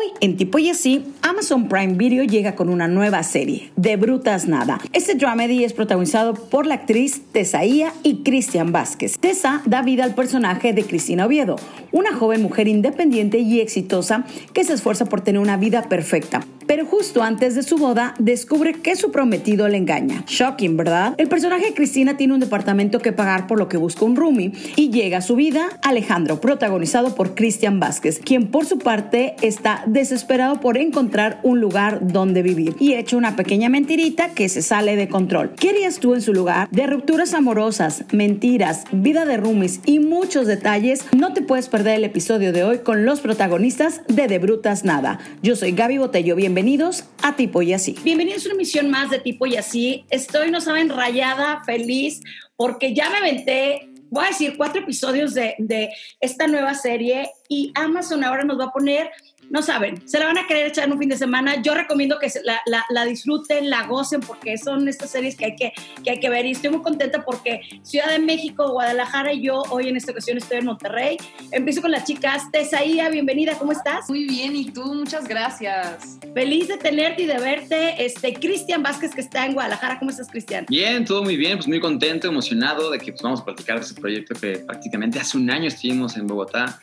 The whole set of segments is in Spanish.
Hoy en Tipo y Amazon Prime Video llega con una nueva serie, De Brutas Nada. Este dramedy es protagonizado por la actriz Tesaía y Cristian Vázquez. Tessa da vida al personaje de Cristina Oviedo, una joven mujer independiente y exitosa que se esfuerza por tener una vida perfecta. Pero justo antes de su boda, descubre que su prometido le engaña. Shocking, ¿verdad? El personaje de Cristina tiene un departamento que pagar por lo que busca un roomie y llega a su vida Alejandro, protagonizado por Cristian Vázquez, quien por su parte está desesperado por encontrar un lugar donde vivir y echa una pequeña mentirita que se sale de control. ¿Qué harías tú en su lugar? De rupturas amorosas, mentiras, vida de roomies y muchos detalles, no te puedes perder el episodio de hoy con los protagonistas de De Brutas Nada. Yo soy Gaby Botello, bienvenidos a Tipo y Así. Bienvenidos a una emisión más de Tipo y Así. Estoy, no saben, rayada, feliz, porque ya me aventé voy a decir, cuatro episodios de, de, esta nueva serie y Amazon ahora nos va a poner no saben, se la van a querer echar en un fin de semana. Yo recomiendo que la, la, la, disfruten, la gocen, porque son estas series que hay que, que hay que ver. Y estoy muy contenta porque Ciudad de México, Guadalajara y yo hoy en esta ocasión estoy en Monterrey. Empiezo con las chicas. Tesaía, bienvenida, ¿cómo estás? Muy bien, y tú, muchas gracias. Feliz de tenerte y de verte. Este, Cristian Vázquez, que está en Guadalajara. ¿Cómo estás, Cristian? Bien, todo muy bien, pues muy contento, emocionado de que pues, vamos a platicar de este proyecto que prácticamente hace un año estuvimos en Bogotá.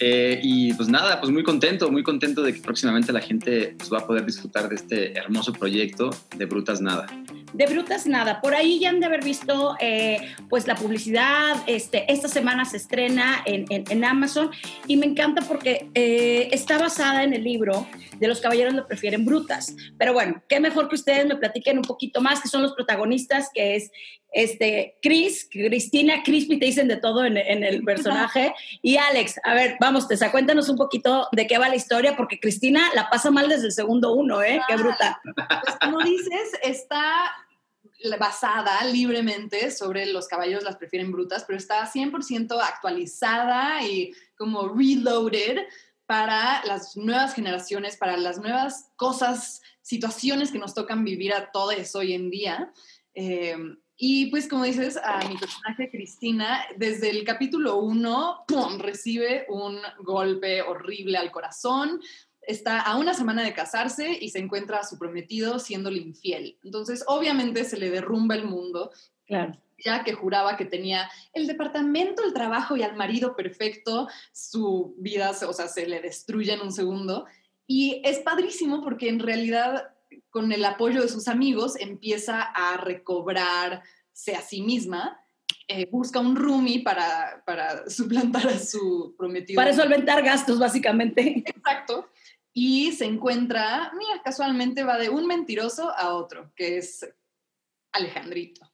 Eh, y pues nada, pues muy contento, muy contento de que próximamente la gente pues, va a poder disfrutar de este hermoso proyecto de Brutas Nada. De Brutas Nada, por ahí ya han de haber visto eh, pues la publicidad, este, esta semana se estrena en, en, en Amazon y me encanta porque eh, está basada en el libro de Los Caballeros lo prefieren brutas. Pero bueno, qué mejor que ustedes me platiquen un poquito más, que son los protagonistas, que es este, Chris, Cristina, Crispy, te dicen de todo en, en, el personaje. Y Alex, a ver, vamos, Tessa, cuéntanos un poquito de qué va la historia, porque Cristina la pasa mal desde el segundo uno, ¿eh? Qué bruta. Pues como dices, está basada libremente sobre los caballos las prefieren brutas, pero está 100% actualizada y como reloaded para las nuevas generaciones, para las nuevas cosas, situaciones que nos tocan vivir a todos hoy en día. Eh, y pues como dices, a mi personaje Cristina, desde el capítulo 1, recibe un golpe horrible al corazón, está a una semana de casarse y se encuentra a su prometido siéndole infiel. Entonces, obviamente se le derrumba el mundo. Claro. Ya que juraba que tenía el departamento, el trabajo y al marido perfecto, su vida, o sea, se le destruye en un segundo. Y es padrísimo porque en realidad con el apoyo de sus amigos, empieza a recobrarse a sí misma. Eh, busca un roomie para, para suplantar a su prometido. Para solventar gastos, básicamente. Exacto. Y se encuentra, mira, casualmente va de un mentiroso a otro, que es Alejandrito.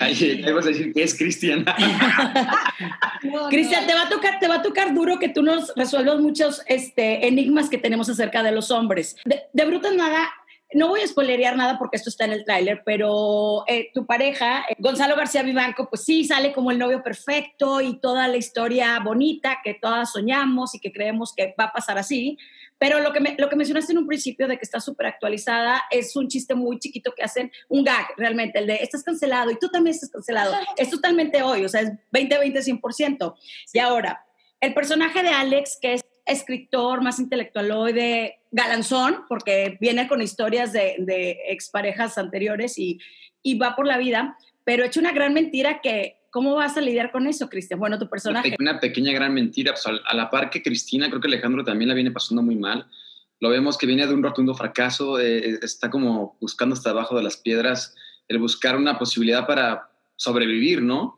Ay, vas a decir que es Cristian. no, Cristian, no. te va a tocar, te va a tocar duro que tú nos resuelvas muchos este, enigmas que tenemos acerca de los hombres. De, de brutas nada, no voy a spoilerear nada porque esto está en el tráiler, pero eh, tu pareja, eh, Gonzalo García Vivanco, pues sí, sale como el novio perfecto y toda la historia bonita que todas soñamos y que creemos que va a pasar así. Pero lo que, me, lo que mencionaste en un principio de que está súper actualizada es un chiste muy chiquito que hacen, un gag realmente, el de estás cancelado y tú también estás cancelado. Es totalmente hoy, o sea, es 20-20, 100%. Y ahora, el personaje de Alex, que es escritor más intelectualoide, galanzón, porque viene con historias de, de exparejas anteriores y, y, va por la vida, pero hecho una gran mentira que, ¿cómo vas a lidiar con eso, Cristian? Bueno, tu personaje. Una, una pequeña gran mentira, pues, a la par que Cristina, creo que Alejandro también la viene pasando muy mal. Lo vemos que viene de un rotundo fracaso, eh, está como buscando hasta abajo de las piedras el buscar una posibilidad para sobrevivir, ¿no?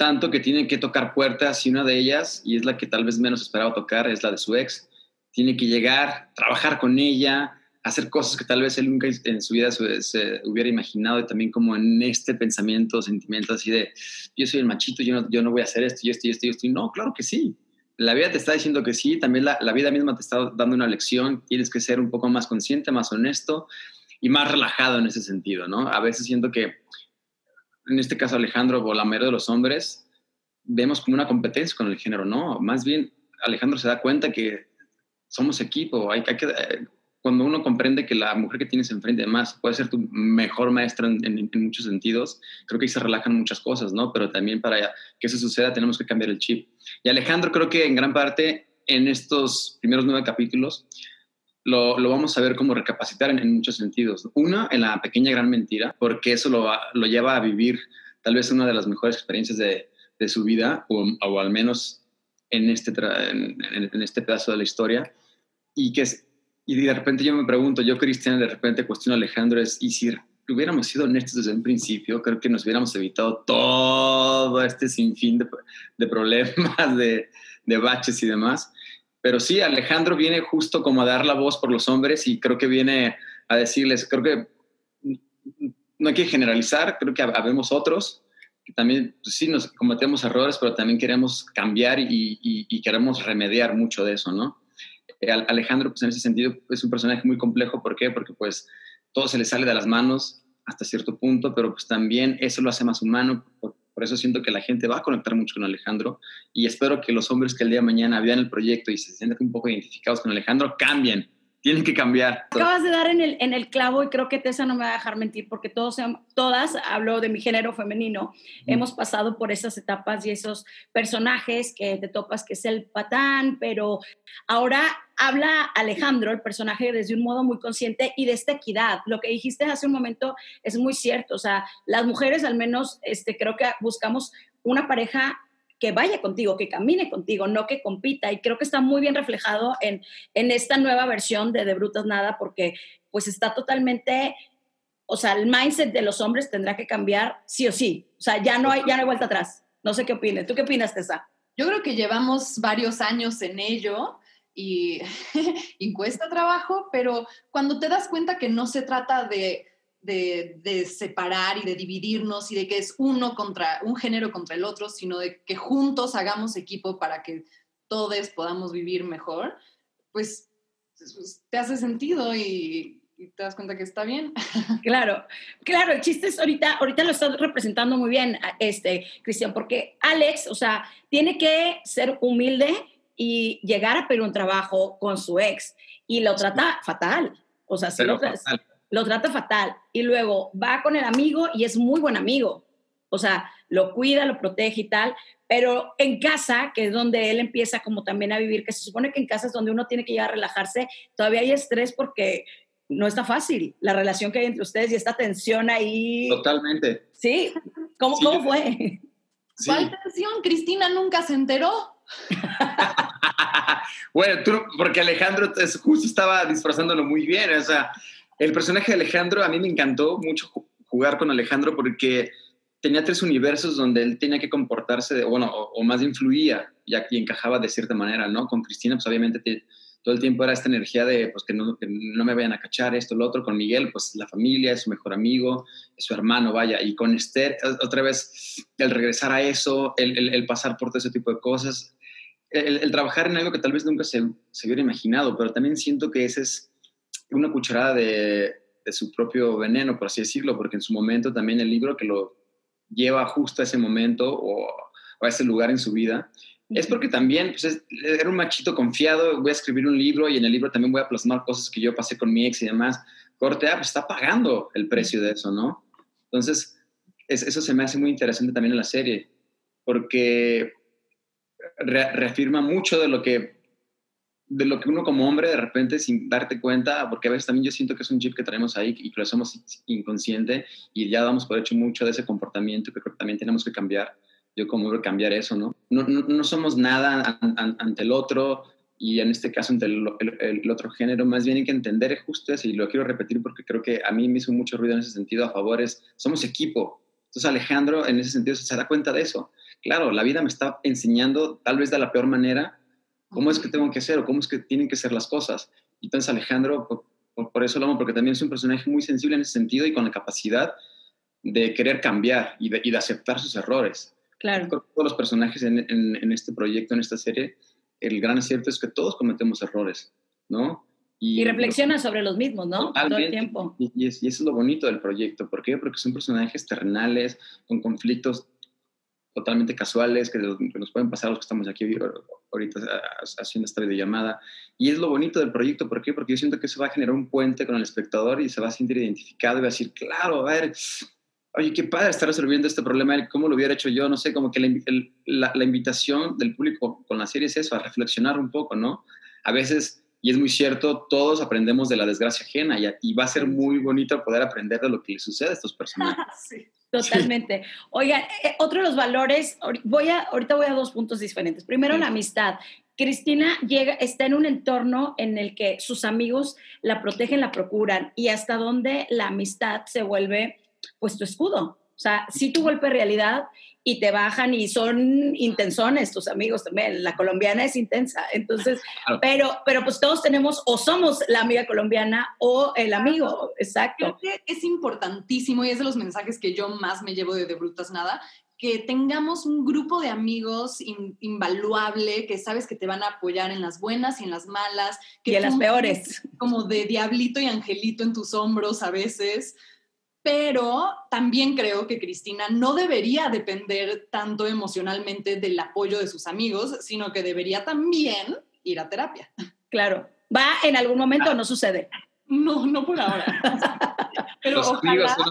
Tanto que tiene que tocar puertas y una de ellas, y es la que tal vez menos esperaba tocar, es la de su ex. Tiene que llegar, trabajar con ella, hacer cosas que tal vez él nunca en su vida se, hubiera imaginado y también como en este pensamiento, sentimiento así de, yo soy el machito, yo no, yo no voy a hacer esto y esto y esto y esto. Y no, claro que sí. La vida te está diciendo que sí, también la vida misma te está dando una lección, tienes que ser un poco más consciente, más honesto y más relajado en ese sentido, ¿no? A veces siento que en este caso Alejandro Bolamero de los hombres, vemos como una competencia con el género, no, más bien Alejandro se da cuenta que somos equipo, hay, hay que, eh, cuando uno comprende que la mujer que tienes enfrente además puede ser tu mejor maestra en, en, en, muchos sentidos, creo que ahí se relajan muchas cosas, ¿no? Pero también para que eso suceda tenemos que cambiar el chip. Y Alejandro creo que en gran parte en estos primeros nueve capítulos lo, lo, vamos a ver como recapacitar en, muchos sentidos. Una, en la pequeña gran mentira, porque eso lo, lo lleva a vivir tal vez una de las mejores experiencias de, de su vida, o, o, al menos en este, en, este pedazo de la historia, y que y de repente yo me pregunto, yo Cristian, de repente cuestiono a Alejandro, es, ¿y si hubiéramos sido honestos desde un principio, creo que nos hubiéramos evitado todo este sinfín de, de problemas, de, de baches y demás. Pero sí, Alejandro viene justo como a dar la voz por los hombres y creo que viene a decirles, creo que no hay que generalizar, creo que habemos otros que también, pues sí, nos cometemos errores, pero también queremos cambiar y, queremos remediar mucho de eso, ¿no? Eh, Alejandro, pues en ese sentido, es un personaje muy complejo, ¿por qué? Porque pues todo se le sale de las manos hasta cierto punto, pero pues también eso lo hace más humano, por eso siento que la gente va a conectar mucho con Alejandro y espero que los hombres que el día de mañana vean el proyecto y se sientan un poco identificados con Alejandro cambien. Tienen que cambiar. Acabas de dar en el, en el clavo y creo que Tessa no me va a dejar mentir porque todos, todas, hablo de mi género femenino, hemos pasado por esas etapas y esos personajes que te topas que es el patán, pero ahora habla Alejandro, el personaje, desde un modo muy consciente y de esta equidad. Lo que dijiste hace un momento es muy cierto. O sea, las mujeres al menos este, creo que buscamos una pareja que vaya contigo, que camine contigo, no que compita. Y creo que está muy bien reflejado en, en esta nueva versión de De Brutas Nada, porque pues está totalmente, o sea, el mindset de los hombres tendrá que cambiar sí o sí. O sea, ya no hay, ya no hay vuelta atrás. No sé qué opines. ¿Tú qué opinas, Tessa? Yo creo que llevamos varios años en ello y, cuesta trabajo, pero cuando te das cuenta que no se trata de, de, separar y de dividirnos y de que es uno contra un género contra el otro, sino de que juntos hagamos equipo para que todos podamos vivir mejor, pues, pues te hace sentido y, te das cuenta que está bien. Claro, claro, el chiste es ahorita, ahorita lo estás representando muy bien, este, Cristian, porque Alex, o sea, tiene que ser humilde y llegar a pedir un trabajo con su ex y lo trata fatal. O sea, lo, lo, trata fatal. Y luego va con el amigo y es muy buen amigo. O sea, lo cuida, lo protege y tal. Pero en casa, que es donde él empieza como también a vivir, que se supone que en casa es donde uno tiene que llegar a relajarse, todavía hay estrés porque no está fácil la relación que hay entre ustedes y esta tensión ahí. Totalmente. Sí. ¿Cómo, ¿cómo fue? ¿Cuál tensión? Cristina nunca se enteró. bueno, tú, porque Alejandro justo estaba disfrazándolo muy bien. O sea, el personaje de Alejandro, a mí me encantó mucho jugar con Alejandro porque tenía tres universos donde él tenía que comportarse, de, bueno, o, más influía y, encajaba de cierta manera, ¿no? Con Cristina, pues obviamente todo el tiempo era esta energía de, pues que no, que no, me vayan a cachar esto, lo otro. Con Miguel, pues la familia, es su mejor amigo, es su hermano, vaya. Y con Esther, otra vez, el regresar a eso, el, el, el pasar por todo ese tipo de cosas, el, trabajar en algo que tal vez nunca se, se, hubiera imaginado, pero también siento que esa es una cucharada de, de, su propio veneno, por así decirlo, porque en su momento también el libro que lo lleva justo a ese momento o, a ese lugar en su vida, es porque también pues, era un machito confiado, voy a escribir un libro y en el libro también voy a plasmar cosas que yo pasé con mi ex y demás. Corte, ah, pues está pagando el precio de eso, ¿no? Entonces, eso se me hace muy interesante también en la serie, porque reafirma mucho de lo que de lo que uno como hombre de repente sin darte cuenta, porque a veces también yo siento que es un chip que traemos ahí y que lo hacemos inconsciente y ya damos por hecho mucho de ese comportamiento que creo que también tenemos que cambiar. Yo como hombre cambiar eso, ¿no? No, no, somos nada ante el otro y en este caso ante el, el, otro género, más bien hay que entender justo eso y lo quiero repetir porque creo que a mí me hizo mucho ruido en ese sentido a favores, somos equipo. Entonces Alejandro en ese sentido se da cuenta de eso claro, la vida me está enseñando, tal vez de la peor manera, cómo es que tengo que hacer o cómo es que tienen que ser las cosas. Y entonces Alejandro, por, eso lo amo, porque también es un personaje muy sensible en ese sentido y con la capacidad de querer cambiar y de, aceptar sus errores. Claro. todos los personajes en, este proyecto, en esta serie, el gran acierto es que todos cometemos errores, ¿no? Y, reflexiona sobre los mismos, ¿no? Todo el tiempo. Y, y, eso es lo bonito del proyecto. ¿Por qué? Porque son personajes terrenales, con conflictos totalmente casuales que nos pueden pasar los que estamos aquí ahorita haciendo esta videollamada. Y es lo bonito del proyecto, ¿por qué? Porque yo siento que eso va a generar un puente con el espectador y se va a sentir identificado y va a decir, claro, a ver, oye, qué padre estar resolviendo este problema, ¿cómo lo hubiera hecho yo? No sé, como que la, la, invitación del público con la serie es eso, a reflexionar un poco, ¿no? A veces Y es muy cierto, todos aprendemos de la desgracia ajena y, va a ser muy bonito poder aprender de lo que le sucede a estos personajes. sí. Totalmente. Oigan, eh, otro de los valores, voy a, ahorita voy a dos puntos diferentes. Primero, la amistad. Cristina llega, está en un entorno en el que sus amigos la protegen, la procuran y hasta donde la amistad se vuelve pues tu escudo. O sea, si tu golpe de realidad y te bajan y son intensones tus amigos también. La colombiana es intensa, entonces, pero, pero pues todos tenemos o somos la amiga colombiana o el amigo, exacto. Creo que es importantísimo y es de los mensajes que yo más me llevo de De Brutas Nada, que tengamos un grupo de amigos invaluable, que sabes que te van a apoyar en las buenas y en las malas. Que y en las peores. Como de diablito y angelito en tus hombros a veces pero también creo que Cristina no debería depender tanto emocionalmente del apoyo de sus amigos, sino que debería también ir a terapia. Claro. ¿Va en algún momento o no sucede? No, no por ahora. pero Los ojalá...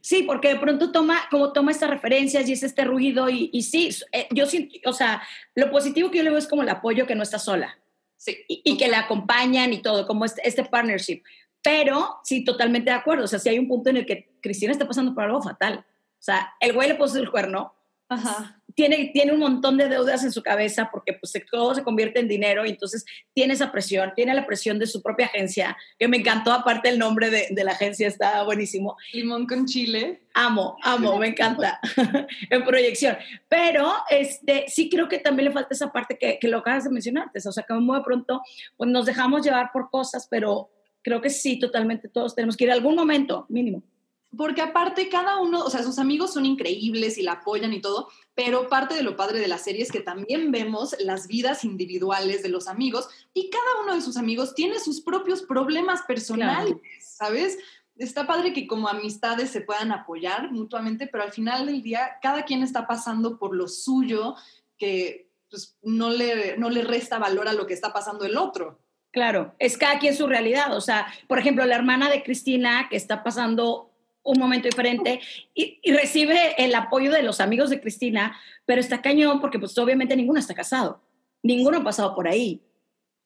Sí, porque de pronto toma, como toma estas referencias y es este ruido y, y sí, eh, yo siento, o sea, lo positivo que yo le veo es como el apoyo que no está sola. Sí. Y, que la acompañan y todo, como este, este partnership. Pero sí, totalmente de acuerdo. O sea, si hay un punto en el que Cristina está pasando por algo fatal. O sea, el güey le puso el cuerno. Tiene, tiene un montón de deudas en su cabeza porque pues todo se convierte en dinero y entonces tiene esa presión, tiene la presión de su propia agencia, que me encantó, aparte el nombre de, de la agencia está buenísimo. Limón con chile. Amo, amo, me encanta en proyección. Pero este, sí creo que también le falta esa parte que, que lo acabas de mencionar, o sea, que muy de pronto pues, nos dejamos llevar por cosas, pero creo que sí, totalmente todos tenemos que ir a algún momento, mínimo. Porque aparte cada uno, o sea, sus amigos son increíbles y la apoyan y todo, pero parte de lo padre de la serie es que también vemos las vidas individuales de los amigos y cada uno de sus amigos tiene sus propios problemas personales, ¿sabes? Está padre que como amistades se puedan apoyar mutuamente, pero al final del día cada quien está pasando por lo suyo que pues, no, le, no le resta valor a lo que está pasando el otro. Claro, es cada quien su realidad. O sea, por ejemplo, la hermana de Cristina, que está pasando un momento diferente y, recibe el apoyo de los amigos de Cristina, pero está cañón porque pues obviamente ninguno está casado, ninguno ha pasado por ahí.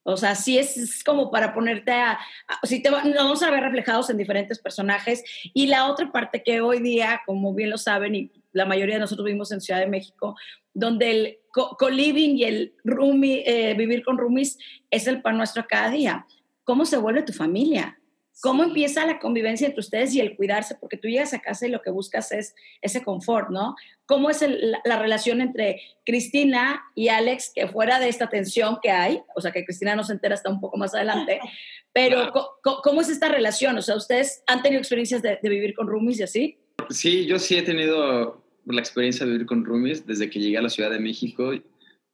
O sea, sí es, como para ponerte a, si te nos vamos a ver reflejados en diferentes personajes. Y la otra parte que hoy día, como bien lo saben, y la mayoría de nosotros vivimos en Ciudad de México, donde el co-living y el roomie, eh, vivir con roomies es el pan nuestro cada día. ¿Cómo se vuelve tu familia? ¿Cómo empieza la convivencia entre ustedes y el cuidarse? Porque tú llegas a casa y lo que buscas es ese confort, ¿no? ¿Cómo es la, relación entre Cristina y Alex, que fuera de esta tensión que hay, o sea, que Cristina no se entera hasta un poco más adelante, pero ¿cómo, es esta relación? O sea, ¿ustedes han tenido experiencias de, de vivir con roomies y así? Sí, yo sí he tenido la experiencia de vivir con roomies desde que llegué a la Ciudad de México.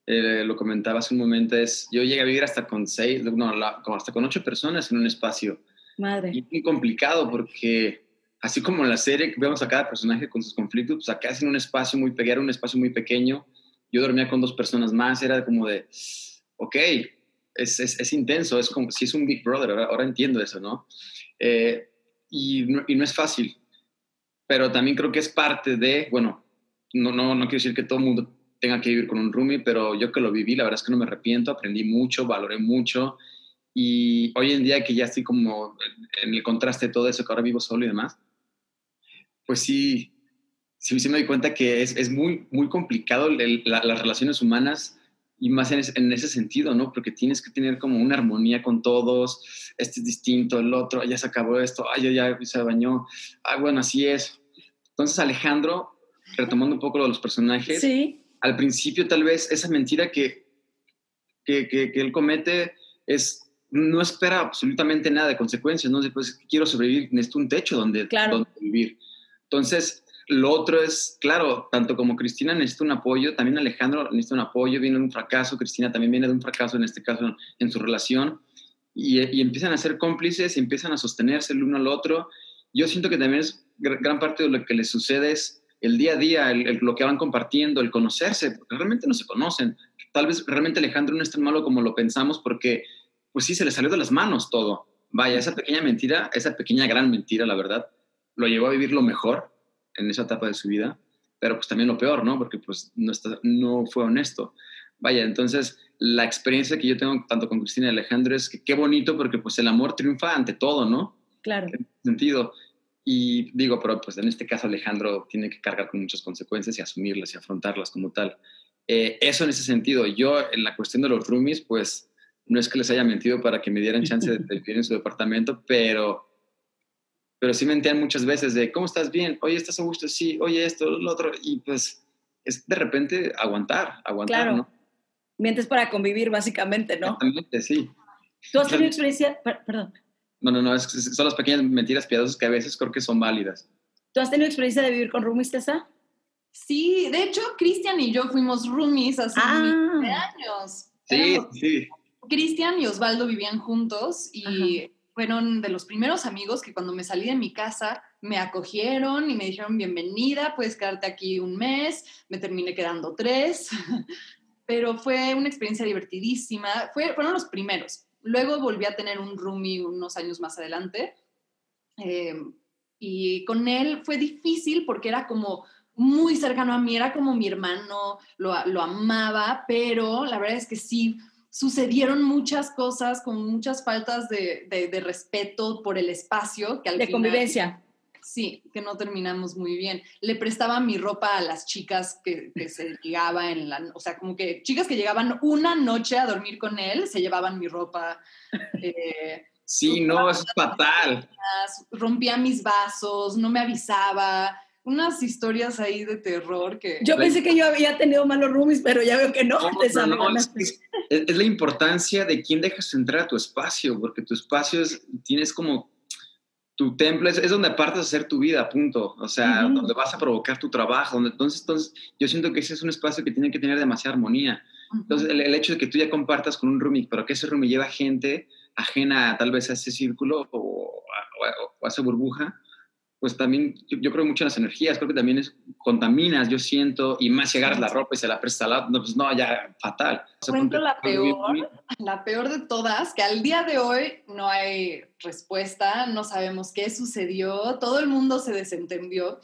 Eh, lo comentaba hace un momento, es, yo llegué a vivir hasta con seis, no, hasta con ocho personas en un espacio. Madre. Y muy complicado porque así como en la serie vemos a cada personaje con sus conflictos, pues acá es en un espacio muy pequeño, era un espacio muy pequeño. Yo dormía con dos personas más, era como de, ok, es, es, es intenso, es como si es un Big Brother, ahora, entiendo eso, ¿no? Eh, y ¿no? Y no es fácil pero también creo que es parte de, bueno, no, no, no quiero decir que todo el mundo tenga que vivir con un roomie, pero yo que lo viví, la verdad es que no me arrepiento, aprendí mucho, valoré mucho y hoy en día que ya estoy como en el contraste de todo eso, que ahora vivo solo y demás, pues sí, sí, me doy cuenta que es, es muy, muy complicado las relaciones humanas y más en, en, ese sentido, ¿no? Porque tienes que tener como una armonía con todos, este es distinto, el otro, ya se acabó esto, ay, ya, ya se bañó, ah, bueno, así es, entonces Alejandro, retomando un poco lo de los personajes, al principio tal vez esa mentira que, que, que, él comete es, no espera absolutamente nada de consecuencias, ¿no? Pues quiero sobrevivir, necesito un techo donde, donde vivir. Entonces, lo otro es, claro, tanto como Cristina necesita un apoyo, también Alejandro necesita un apoyo, viene de un fracaso, Cristina también viene de un fracaso en este caso en su relación, y, y empiezan a ser cómplices, y empiezan a sostenerse el uno al otro. Yo siento que también es gran parte de lo que les sucede es el día a día, lo que van compartiendo, el conocerse, porque realmente no se conocen. Tal vez realmente Alejandro no es tan malo como lo pensamos porque, pues sí, se le salió de las manos todo. Vaya, esa pequeña mentira, esa pequeña gran mentira, la verdad, lo llevó a vivir lo mejor en esa etapa de su vida, pero pues también lo peor, ¿no? Porque pues no, está, no fue honesto. Vaya, entonces la experiencia que yo tengo tanto con Cristina y Alejandro es que qué bonito porque pues el amor triunfa ante todo, ¿no? Claro. En ese sentido. Y digo, pero pues en este caso Alejandro tiene que cargar con muchas consecuencias y asumirlas y afrontarlas como tal. Eh, eso en ese sentido. Yo en la cuestión de los roomies, pues no es que les haya mentido para que me dieran chance de, vivir en su departamento, pero, pero sí mentían muchas veces de, ¿cómo estás bien? Oye, ¿estás a gusto? Sí, oye, esto, lo otro. Y pues es de repente aguantar, aguantar, Claro. ¿no? Mientes para convivir, básicamente, ¿no? Exactamente, sí. ¿Tú has tenido experiencia, per- perdón, No, no, no, es, son las pequeñas mentiras piadosas que a veces creo que son válidas. ¿tú has tenido experiencia de vivir con roomies, Tessa? Sí, de hecho, Cristian y yo fuimos roomies hace Ah. años. Sí, Éramos- sí. Cristian y Osvaldo vivían juntos y Ajá. fueron de los primeros amigos que cuando me salí de mi casa me acogieron y me dijeron bienvenida, puedes quedarte aquí un mes, me terminé quedando tres, pero fue una experiencia divertidísima, fue, fueron los primeros. Luego volví a tener un roomie unos años más adelante eh, y con él fue difícil porque era como muy cercano a mí, era como mi hermano, lo, lo amaba, pero la verdad es que sí, sucedieron muchas cosas con muchas faltas de, de- de respeto por el espacio que al De final- convivencia. Sí, que no terminamos muy bien. Le prestaba mi ropa a las chicas que, que se llegaba en la... O sea, como que chicas que llegaban una noche a dormir con él, se llevaban mi ropa. eh, Sí, no, es fatal. rompía mis vasos, no me avisaba. Unas historias ahí de terror que... Yo pensé que yo había tenido malos roomies, pero ya veo que no. No, Tessa, no, me no, ganaste. es, es- es la importancia de quién dejas entrar a tu espacio, porque tu espacio es, tienes como tu templo, es, es donde apartas hacer tu vida, punto. O sea, Ujú. donde vas a provocar tu trabajo. Donde, entonces, entonces, yo siento que ese es un espacio que tiene que tener demasiada armonía. Entonces, el, el hecho de que tú ya compartas con un roomie, pero que ese roomie lleva gente ajena tal vez a ese círculo o a esa burbuja, pues también yo, yo creo mucho en las energías, creo que también es, contaminas, yo siento, y más si agarras la ropa y se la prestas al lado, no, pues no, ya fatal. O sea, Cuento la peor, la peor de todas, que al día de hoy no hay respuesta, no sabemos qué sucedió, todo el mundo se desentendió,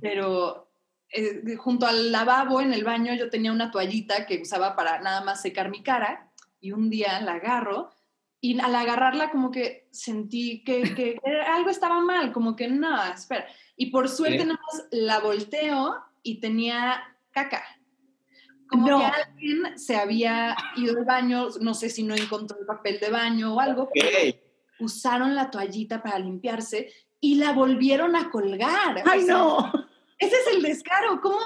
pero eh, junto al lavabo en el baño yo tenía una toallita que usaba para nada más secar mi cara y un día la agarro y al agarrarla como que sentí que, que algo estaba mal, como que no, espera. Y por suerte Sí. nada más la volteo y tenía caca. Como No. que alguien se había ido al baño, no sé si no encontró el papel de baño o algo, usaron la toallita para limpiarse y la volvieron a colgar. O ¡Ay, sea, no! Ese es el descaro. ¿Cómo?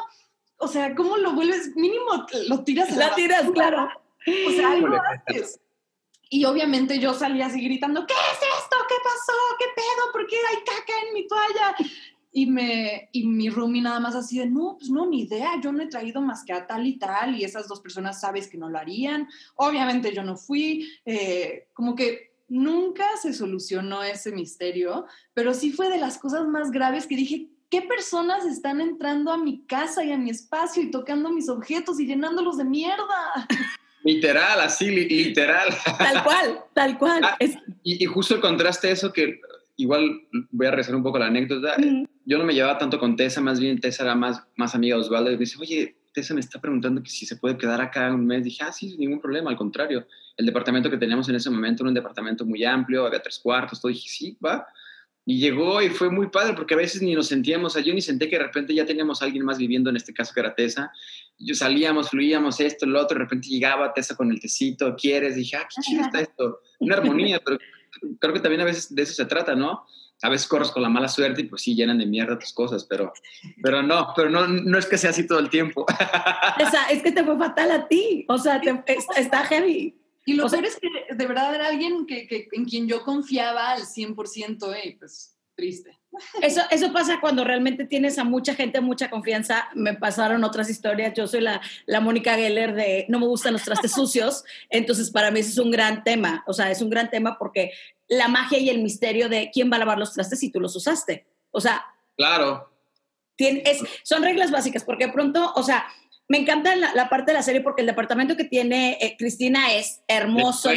O sea, ¿cómo lo vuelves? Mínimo lo tiras a La tiras, basura. claro. O sea, algo Híjole. haces. Y obviamente yo salía así gritando, ¿qué es esto? ¿Qué pasó? ¿Qué pedo? ¿Por qué hay caca en mi toalla? Y, me, y mi roomie nada más así de, no, pues no, ni idea, yo no he traído más que a tal y tal, y esas dos personas sabes que no lo harían. Obviamente yo no fui, eh, como que nunca se solucionó ese misterio, pero sí fue de las cosas más graves que dije, ¿qué personas están entrando a mi casa y a mi espacio y tocando mis objetos y llenándolos de mierda? Literal, así, li- literal. Tal cual, tal cual. Ah, Es- Y, y justo el contraste eso que igual voy a rezar un poco la anécdota. Mm. Yo no me llevaba tanto con Tessa, más bien Tessa era más, más amiga de Osvaldo y me dice, oye, Tessa me está preguntando que si se puede quedar acá un mes. Dije, ah, sí, ningún problema, al contrario. El departamento que teníamos en ese momento era un departamento muy amplio, había tres cuartos, todo. Dije, sí, va. Y llegó y fue muy padre porque a veces ni nos sentíamos, o sea, yo ni senté que de repente ya teníamos a alguien más viviendo, en este caso que era Tessa. Yo salíamos, fluíamos esto, lo otro, de repente llegaba Tessa con el tecito, ¿quieres? Dije, ah, qué chido está esto. Una armonía, pero creo que también a veces de eso se trata, ¿no? A veces corres con la mala suerte y pues sí, llenan de mierda tus cosas, pero, pero no, pero no, no es que sea así todo el tiempo. Esa, es que te fue fatal a ti. O sea, te- está, está heavy. Y lo O sea- peor es que de verdad era alguien que, que- en quien yo confiaba al 100% y pues triste. Eso, eso pasa cuando realmente tienes a mucha gente, mucha confianza. Me pasaron otras historias. Yo soy la, la Mónica Geller de no me gustan los trastes sucios. Entonces, para mí ese es un gran tema. O sea, es un gran tema porque la magia y el misterio de quién va a lavar los trastes si tú los usaste. O sea, Claro, es, son reglas básicas, porque de pronto, o sea, me encanta la, la parte de la serie porque el departamento que tiene eh, Cristina es hermoso,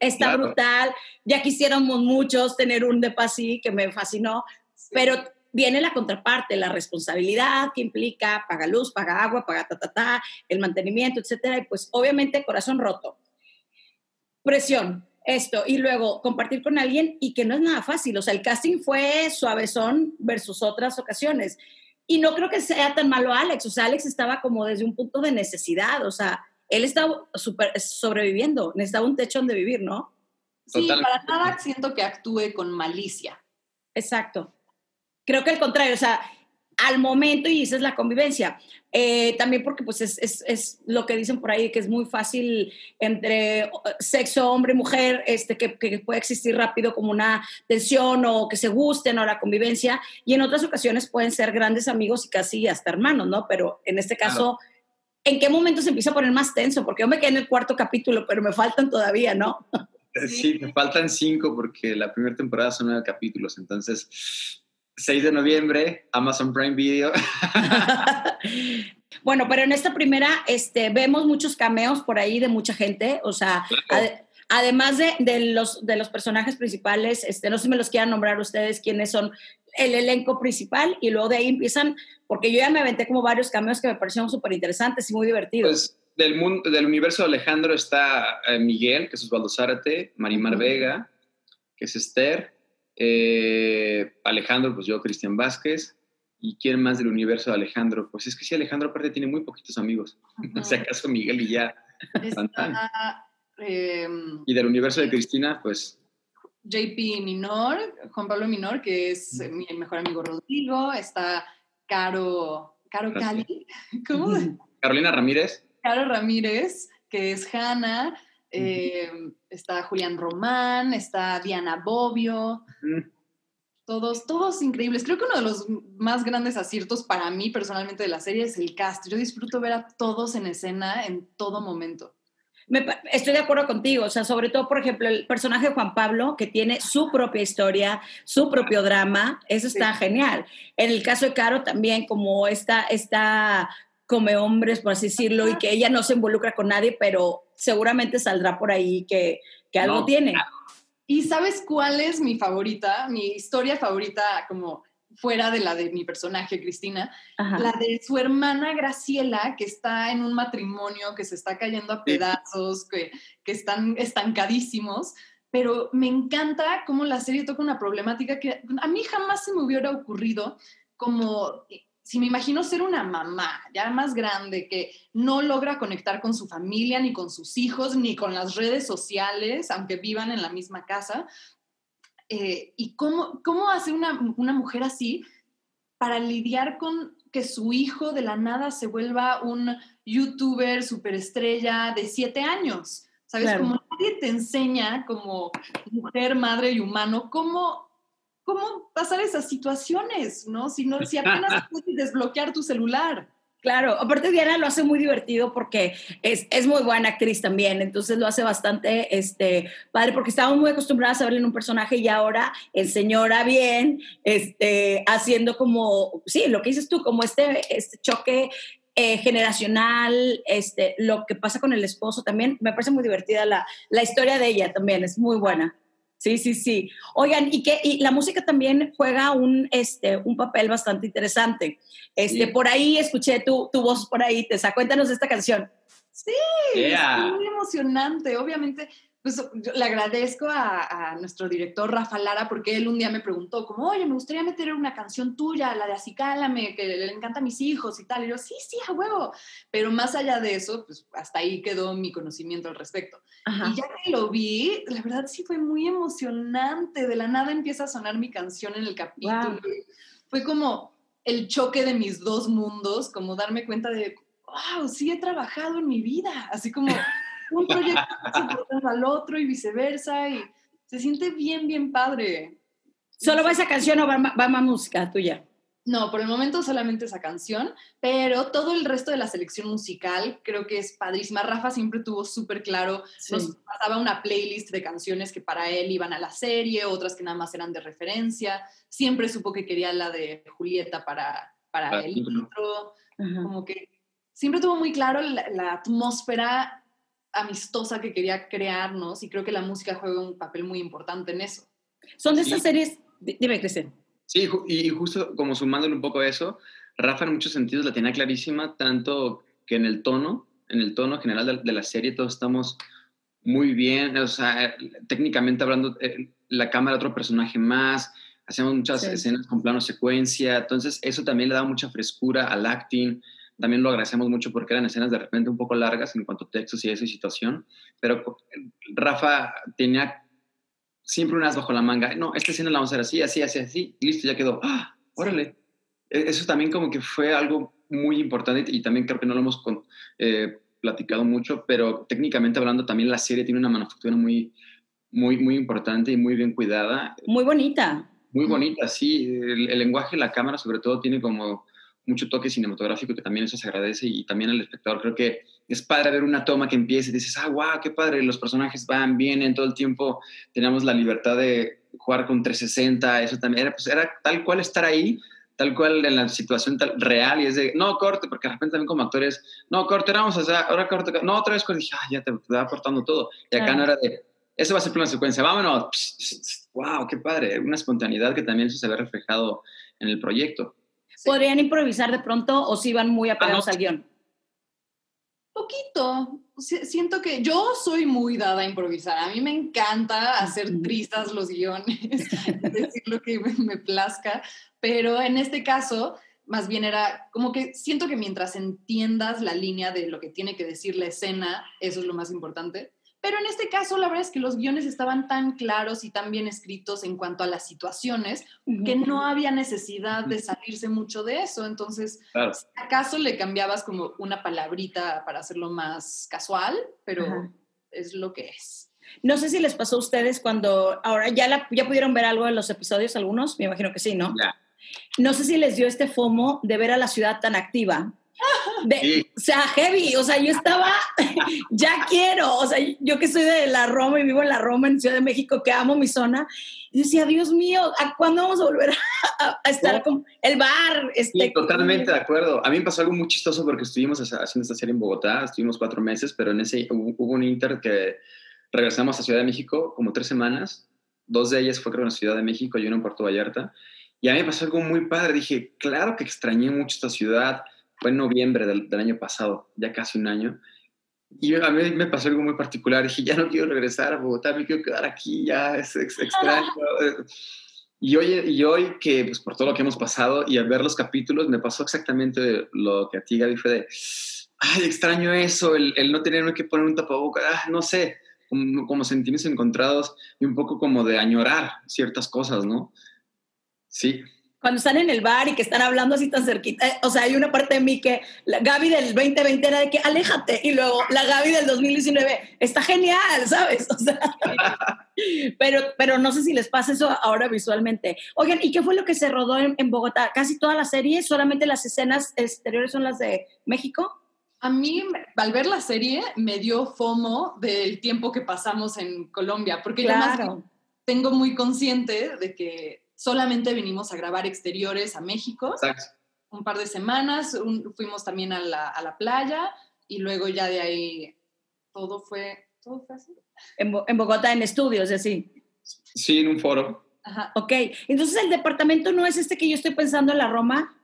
está claro. brutal. Ya quisiéramos muchos tener un depa así, que me fascinó, pero viene la contraparte, la responsabilidad que implica paga luz, paga agua, paga ta, ta, ta, el mantenimiento, etcétera, y pues obviamente corazón roto. Presión, esto, y luego compartir con alguien y que no es nada fácil, o sea, el casting fue suavezón versus otras ocasiones. Y no creo que sea tan malo Alex, o sea, Alex estaba como desde un punto de necesidad, o sea, él estaba super, sobreviviendo, necesitaba un techo donde vivir, ¿no? Sí, para nada siento que actúe con malicia. Exacto. Creo que al contrario, o sea, al momento y esa es la convivencia. Eh, también porque pues es, es, es, lo que dicen por ahí, que es muy fácil entre sexo, hombre y mujer, este, que, que, puede existir rápido como una tensión o que se gusten o la convivencia. Y en otras ocasiones pueden ser grandes amigos y casi hasta hermanos, ¿no? Pero en este caso... ¿En qué momento se empieza a poner más tenso? Porque yo me quedé en el cuarto capítulo, pero me faltan todavía, ¿no? Sí, me faltan cinco porque la primera temporada son nueve capítulos, entonces 6 de noviembre, Amazon Prime Video. bueno, pero en esta primera este, vemos muchos cameos por ahí de mucha gente, o sea, además de, de, los, de los personajes principales, este, no sé si me los quieran nombrar ustedes quiénes son el elenco principal y luego de ahí empiezan, porque yo ya me aventé como varios cameos que me parecieron súper interesantes y muy divertidos. Pues del, mundo, del universo de Alejandro está eh, Miguel, que es Osvaldo Zárate, Marimar Vega, que es Esther, eh, Alejandro, pues yo, Cristian Vázquez. ¿Y quién más del universo de Alejandro? Pues es que sí, Alejandro aparte tiene muy poquitos amigos. O sea, acaso Miguel y ya. Em, y del universo de Cristina, pues... JP Minor, Juan Pablo Minor, que es mi mejor amigo Rodrigo. Está Caro, Caro Cali. ¿Cómo? Carolina Ramírez. Caro Ramírez, que es Hanna. Eh, está Julián Román, está Diana Bobbio, todos, todos increíbles. Creo que uno de los más grandes aciertos para mí personalmente de la serie es el cast. Yo disfruto ver a todos en escena en todo momento. estoy de acuerdo contigo, o sea, sobre todo, por ejemplo, el personaje de Juan Pablo, que tiene su propia historia, su propio drama, eso está genial. En el caso de Caro también, como esta, esta come hombres, por así decirlo, y que ella no se involucra con nadie, pero seguramente saldrá por ahí que, que algo tiene. ¿Y sabes cuál es mi favorita? Mi historia favorita, como fuera de la de mi personaje, Cristina, la de su hermana Graciela, que está en un matrimonio que se está cayendo a pedazos, que, que están estancadísimos, pero me encanta cómo la serie toca una problemática que a mí jamás se me hubiera ocurrido como si me imagino ser una mamá ya más grande que no logra conectar con su familia, ni con sus hijos, ni con las redes sociales, aunque vivan en la misma casa, eh, ¿y cómo, cómo hace una, una mujer así para lidiar con que su hijo de la nada se vuelva un youtuber superestrella de siete años? ¿Sabes? Como nadie te enseña como mujer, madre y humano cómo cómo pasar esas situaciones, ¿no? Si, no, si apenas puedes desbloquear tu celular. Claro, aparte Diana lo hace muy divertido porque es, es, muy buena actriz también, entonces lo hace bastante este, padre porque estábamos muy acostumbradas a verle en un personaje y ahora el señora bien, este, haciendo como, sí, lo que dices tú, como este, este choque eh, generacional, este, lo que pasa con el esposo también, me parece muy divertida la, la historia de ella también, es muy buena. Sí, sí, sí. Oigan, y que y la música también juega un, este, un papel bastante interesante. Este, Por ahí escuché tu, tu voz por ahí, Tessa. Cuéntanos de esta canción. Sí, es muy emocionante. Obviamente, pues le agradezco a, nuestro director Rafa Lara porque él un día me preguntó como, oye, me gustaría meter una canción tuya, la de Acicálame, que le encanta a mis hijos y tal. Y yo, sí, sí, a huevo. Pero más allá de eso, pues hasta ahí quedó mi conocimiento al respecto. Y ya que lo vi, la verdad sí fue muy emocionante. De la nada empieza a sonar mi canción en el capítulo. Fue como el choque de mis dos mundos, como darme cuenta de, wow, sí he trabajado en mi vida. Así como un proyecto al otro y viceversa, y se siente bien, bien padre. ¿Solo va esa canción o va, más música tuya? No, por el momento solamente esa canción, pero todo el resto de la selección musical creo que es padrísima. Rafa siempre tuvo súper claro, nos pasaba una playlist de canciones que para él iban a la serie, otras que nada más eran de referencia. Siempre supo que quería la de Julieta para, para el intro. Como que siempre tuvo muy claro la, la atmósfera amistosa que quería crearnos y creo que la música juega un papel muy importante en eso. Son de esas series, dime, Cristian. Sí, y justo como sumándole un poco a eso, Rafa en muchos sentidos la tenía clarísima, tanto que en el tono, en el tono general de, la serie todos estamos muy bien, o sea, técnicamente hablando, eh, la cámara otro personaje más, hacemos muchas escenas con plano secuencia, entonces eso también le da mucha frescura al acting, también lo agradecemos mucho porque eran escenas de repente un poco largas en cuanto a textos y esa situación, pero Rafa tenía siempre unas bajo la manga, no, esta escena la vamos a hacer así, así, así, así, listo, ya quedó, ¡ah! Órale. E-, eso también como que fue algo muy importante y también creo que no lo hemos eh, platicado mucho, pero técnicamente hablando también la serie tiene una manufactura muy, muy, muy importante y muy bien cuidada. Muy bonita. Muy bonita, sí. El, el lenguaje la cámara sobre todo tiene como mucho toque cinematográfico que también eso se agradece y también al espectador creo que es padre ver una toma que empiece y dices, ah, wow, qué padre, los personajes van, vienen todo el tiempo, tenemos la libertad de jugar con 360, eso también era, pues era tal cual estar ahí, tal cual en la situación tal, real y es de, no, corte, porque de repente también como actores, no, corte, vamos a hacer, ahora corte, no, otra vez corte, dije, ah, ya te, va cortando todo. Y acá no era de, eso va a ser una secuencia, vámonos, wow, qué padre, una espontaneidad que también se ve reflejado en el proyecto. ¿Podrían improvisar de pronto o si van muy apegados ah, al guion? Poquito. Siento que yo soy muy dada a improvisar. A mí me encanta hacer tristas los guiones, decir lo que me plazca, pero en este caso, más bien era como que siento que mientras entiendas la línea de lo que tiene que decir la escena, eso es lo más importante. Pero en este caso, la verdad es que los guiones estaban tan claros y tan bien escritos en cuanto a las situaciones que no había necesidad de salirse mucho de eso. Entonces, acaso le cambiabas como una palabrita para hacerlo más casual, pero es lo que es. No sé si les pasó a ustedes cuando ahora ya, ya pudieron ver algo de los episodios, algunos, me imagino que sí, ¿no? No sé si les dio este FOMO de ver a la ciudad tan activa o sea, heavy, o sea, yo estaba, ya quiero, o sea, yo que soy de la Roma y vivo en la Roma, en Ciudad de México, que amo mi zona, y decía, Dios mío, ¿a cuándo vamos a volver a, estar con el bar? Este, totalmente de acuerdo. A mí me pasó algo muy chistoso porque estuvimos haciendo esta serie en Bogotá, estuvimos cuatro meses, pero en ese hubo, un inter que regresamos a Ciudad de México como tres semanas, dos de ellas fue creo en Ciudad de México y una en Puerto Vallarta, y a mí me pasó algo muy padre, dije, claro que extrañé mucho esta ciudad, fue en noviembre del, año pasado, ya casi un año. Y a mí me pasó algo muy particular. Dije, ya no quiero regresar a Bogotá, me quiero quedar aquí, ya es, extraño. Y hoy, y hoy que, pues por todo lo que hemos pasado y al ver los capítulos, me pasó exactamente lo que a ti, Gaby, fue de, ay, extraño eso, el, el no tener que poner un tapabocas, ah, no sé, como, como, sentimientos encontrados y un poco como de añorar ciertas cosas, ¿no? Sí cuando están en el bar y que están hablando así tan cerquita, eh, o sea, hay una parte de mí que la Gaby del 2020 era de que aléjate y luego la Gaby del 2019 está genial, ¿sabes? O sea, pero, pero no sé si les pasa eso ahora visualmente. Oigan, ¿y qué fue lo que se rodó en, Bogotá? Casi toda la serie, solamente las escenas exteriores son las de México. A mí, al ver la serie, me dio fomo del tiempo que pasamos en Colombia, porque yo tengo muy consciente de que solamente vinimos a grabar exteriores a México. Un par de semanas, fuimos también a la, a la, playa y luego ya de ahí todo fue, todo fue así. En, en Bogotá, en estudios, así. Sí, en un foro. Ajá. Ok, entonces el departamento no es este que yo estoy pensando en la Roma.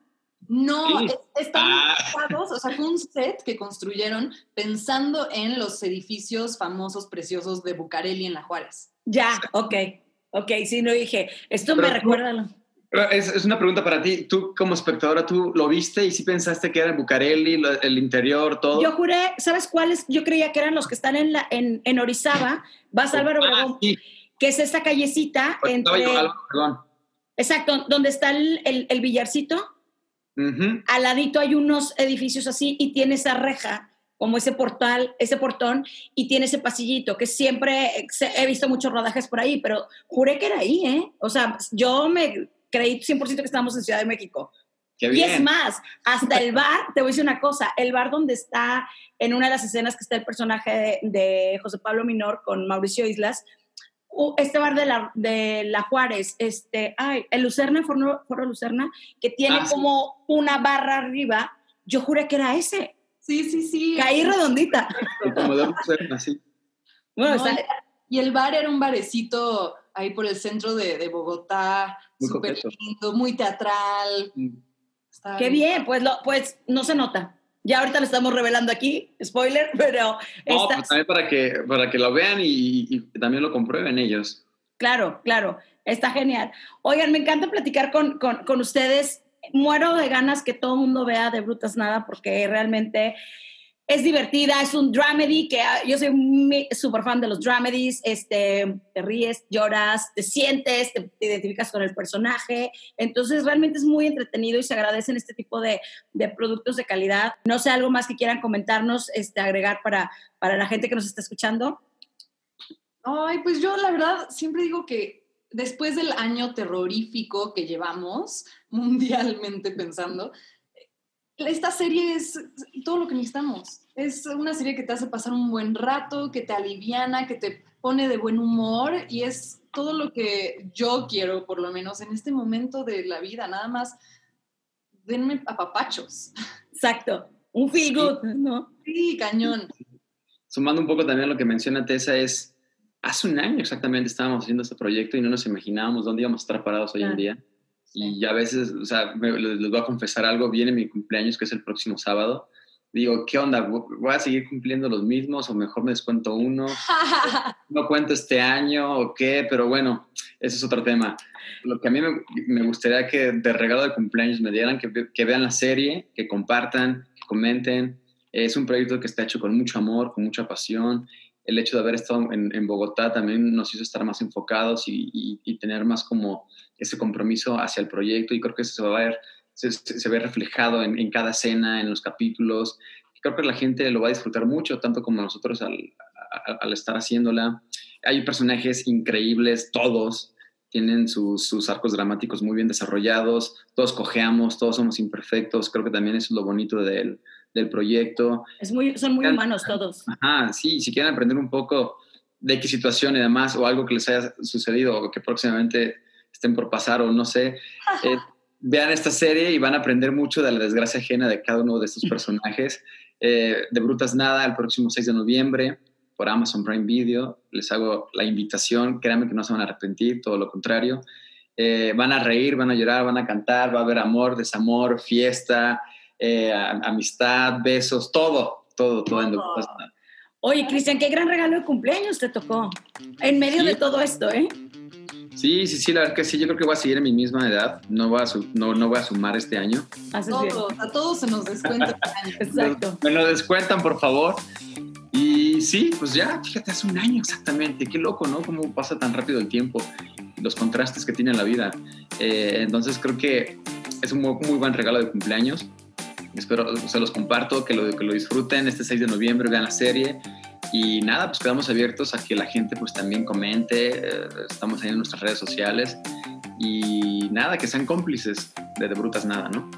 No, están ah. o sea, fue un set que construyeron pensando en los edificios famosos, preciosos de Bucareli en La Juárez. Ya, ok. Ok, sí, no dije, esto me recuerda. Es, es, una pregunta para ti. Tú, como espectadora, ¿tú lo viste y sí pensaste que era Bucareli, el interior, todo? Yo juré, ¿sabes cuáles? Yo creía que eran los que están en, la, en, en Orizaba, vas Álvaro ah, que es esta callecita entre... perdón. Exacto, donde está el, el, billarcito. Al ladito hay unos edificios así y tiene esa reja como ese portal, ese portón, y tiene ese pasillito, que siempre he visto muchos rodajes por ahí, pero juré que era ahí, ¿eh? O sea, yo me creí 100% que estábamos en Ciudad de México. y es más, hasta el bar, te voy a decir una cosa, el bar donde está, en una de las escenas que está el personaje de, José Pablo Minor con Mauricio Islas, este bar de la, de la Juárez, este, ay, el Lucerna, Foro, Lucerna, que tiene ah, como una barra arriba, yo juré que era ese. Sí, sí, sí. Caí redondita. Bueno, y el bar era un barecito ahí por el centro de, Bogotá, súper lindo, muy teatral. Mm. Qué bien, pues, lo, pues no se nota. Ya ahorita lo estamos revelando aquí, spoiler, pero... No, pues también para que, para que lo vean y, también lo comprueben ellos. Claro, claro, está genial. Oigan, me encanta platicar con, con, con ustedes. Muero de ganas que todo el mundo vea de Brutas Nada porque realmente es divertida, es un dramedy, que ah, yo soy súper fan de los dramedies, este, te ríes, lloras, te sientes, te, identificas con el personaje, entonces realmente es muy entretenido y se agradecen este tipo de, de, productos de calidad. No sé, algo más que quieran comentarnos, este, agregar para, para la gente que nos está escuchando. Ay, pues yo la verdad siempre digo que después del año terrorífico que llevamos, mundialmente pensando, esta serie es todo lo que necesitamos. Es una serie que te hace pasar un buen rato, que te aliviana, que te pone de buen humor y es todo lo que yo quiero, por lo menos en este momento de la vida. Nada más, denme apapachos. Exacto. Un feel good, ¿no? Sí, cañón. Sumando un poco también lo que menciona Tessa, es hace un año exactamente estábamos haciendo este proyecto y no nos imaginábamos dónde íbamos a estar parados hoy en día. Y a veces, o sea, les, voy a confesar algo, viene mi cumpleaños, que es el próximo sábado. Digo, ¿qué onda? ¿Voy a seguir cumpliendo los mismos o mejor me descuento uno? ¿No cuento este año o qué? Pero bueno, ese es otro tema. Lo que a mí me, gustaría que de regalo de cumpleaños me dieran, que, que vean la serie, que compartan, que comenten. Es un proyecto que está hecho con mucho amor, con mucha pasión el hecho de haber estado en, Bogotá también nos hizo estar más enfocados y, tener más como ese compromiso hacia el proyecto y creo que eso se va a ver, se, ve reflejado en, cada escena, en los capítulos. Creo que la gente lo va a disfrutar mucho, tanto como nosotros al, estar haciéndola. Hay personajes increíbles, todos tienen sus, arcos dramáticos muy bien desarrollados, todos cojeamos, todos somos imperfectos, creo que también es lo bonito del, del proyecto. Es muy, son muy humanos todos. Ajá, sí, si quieren aprender un poco de qué situación y demás, o algo que les haya sucedido o que próximamente estén por pasar o no sé, eh, vean esta serie y van a aprender mucho de la desgracia ajena de cada uno de estos personajes. Eh, de Brutas Nada, el próximo 6 de noviembre por Amazon Prime Video. Les hago la invitación, créanme que no se van a arrepentir, todo lo contrario. Eh, van a reír, van a llorar, van a cantar, va a haber amor, desamor, fiesta, amistad, besos, todo, todo, todo, en. Oye, Cristian, qué gran regalo de cumpleaños te tocó en medio de todo esto, ¿eh? Sí, sí, sí, la verdad que sí, yo creo que voy a seguir en mi misma edad, no voy a, no, no voy a sumar este año. A todos, a todos se nos descuenta este Exacto. Me lo descuentan, por favor. Y sí, pues ya, fíjate, hace un año exactamente, qué loco, ¿no? Cómo pasa tan rápido el tiempo, los contrastes que tiene la vida. Eh, entonces creo que es un muy, muy, buen regalo de cumpleaños. Espero, se los comparto, que lo, que lo disfruten este 6 de noviembre, vean la serie. Y nada, pues quedamos abiertos a que la gente pues también comente, eh, estamos ahí en nuestras redes sociales y nada, que sean cómplices de De Brutas Nada, ¿no?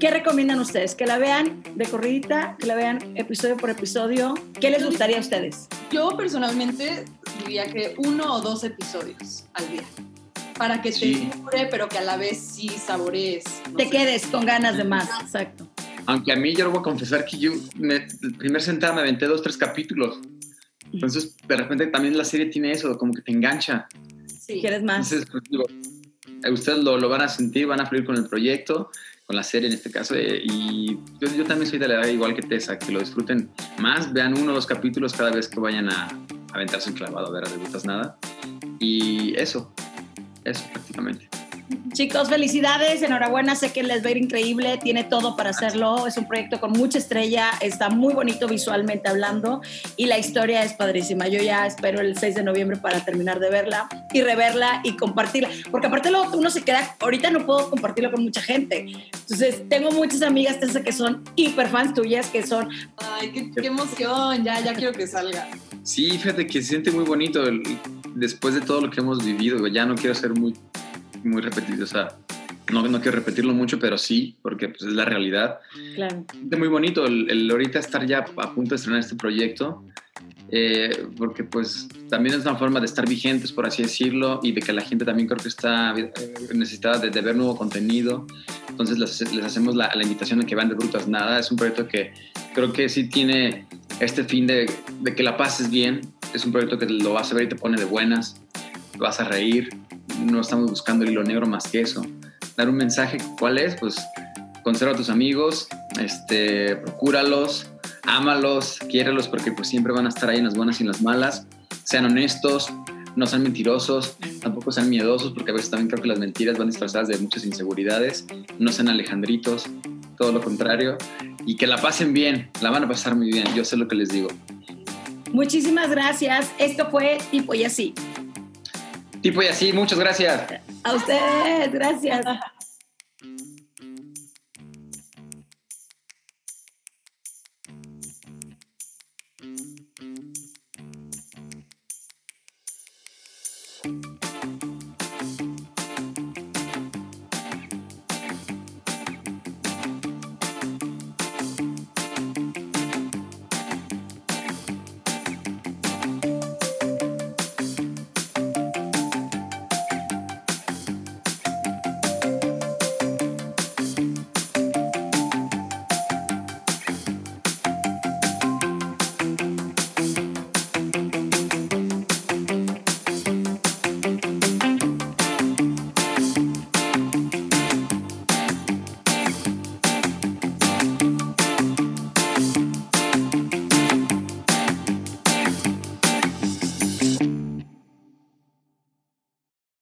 ¿Qué recomiendan ustedes? ¿Que la vean de corridita? ¿Que la vean episodio por episodio? ¿Qué les gustaría a ustedes? Yo personalmente diría que uno o dos episodios al día para que te dure, pero que a la vez sí saborees. te quedes con ganas de más, exacto. Aunque a mí yo lo voy a confesar que yo, me, el primer sentada me aventé dos, tres capítulos. Entonces, de repente también la serie tiene eso, como que te engancha. Sí. ¿Quieres más? Entonces, pues, ustedes lo, lo, van a sentir, van a fluir con el proyecto, con la serie en este caso. Eh, y yo, yo, también soy de la edad igual que Tessa, que lo disfruten más, vean uno o dos capítulos cada vez que vayan a, aventarse un clavado, a ver, no gustas nada. Y eso, eso prácticamente. Chicos, felicidades, enhorabuena, sé que les va a ir increíble, tiene todo para hacerlo, es un proyecto con mucha estrella, está muy bonito visualmente hablando y la historia es padrísima. Yo ya espero el 6 de noviembre para terminar de verla y reverla y compartirla, porque aparte luego uno se queda, ahorita no puedo compartirlo con mucha gente, entonces tengo muchas amigas que son hiper fans tuyas, que son... Ay, qué, emoción, ya, ya quiero que salga. Sí, fíjate que se siente muy bonito después de todo lo que hemos vivido, ya no quiero ser muy muy repetido, o sea, no, no quiero repetirlo mucho, pero sí, porque pues, es la realidad. Claro. Es muy bonito el, el, ahorita estar ya a punto de estrenar este proyecto, eh, porque pues también es una forma de estar vigentes, por así decirlo, y de que la gente también creo que está eh, necesitada de, de ver nuevo contenido. Entonces les, les hacemos la, la, invitación de que van de brutas nada. Es un proyecto que creo que sí tiene este fin de, de que la pases bien. Es un proyecto que lo vas a ver y te pone de buenas vas a reír, no estamos buscando el hilo negro más que eso. Dar un mensaje, ¿cuál es? Pues conserva a tus amigos, este, procúralos, ámalos, quiérelos porque pues siempre van a estar ahí en las buenas y en las malas. Sean honestos, no sean mentirosos, tampoco sean miedosos porque a veces también creo que las mentiras van disfrazadas de muchas inseguridades. No sean alejandritos, todo lo contrario. Y que la pasen bien, la van a pasar muy bien, yo sé lo que les digo. Muchísimas gracias. Esto fue Tipo y Así. Tipo y pues, así, muchas gracias. A ustedes, gracias.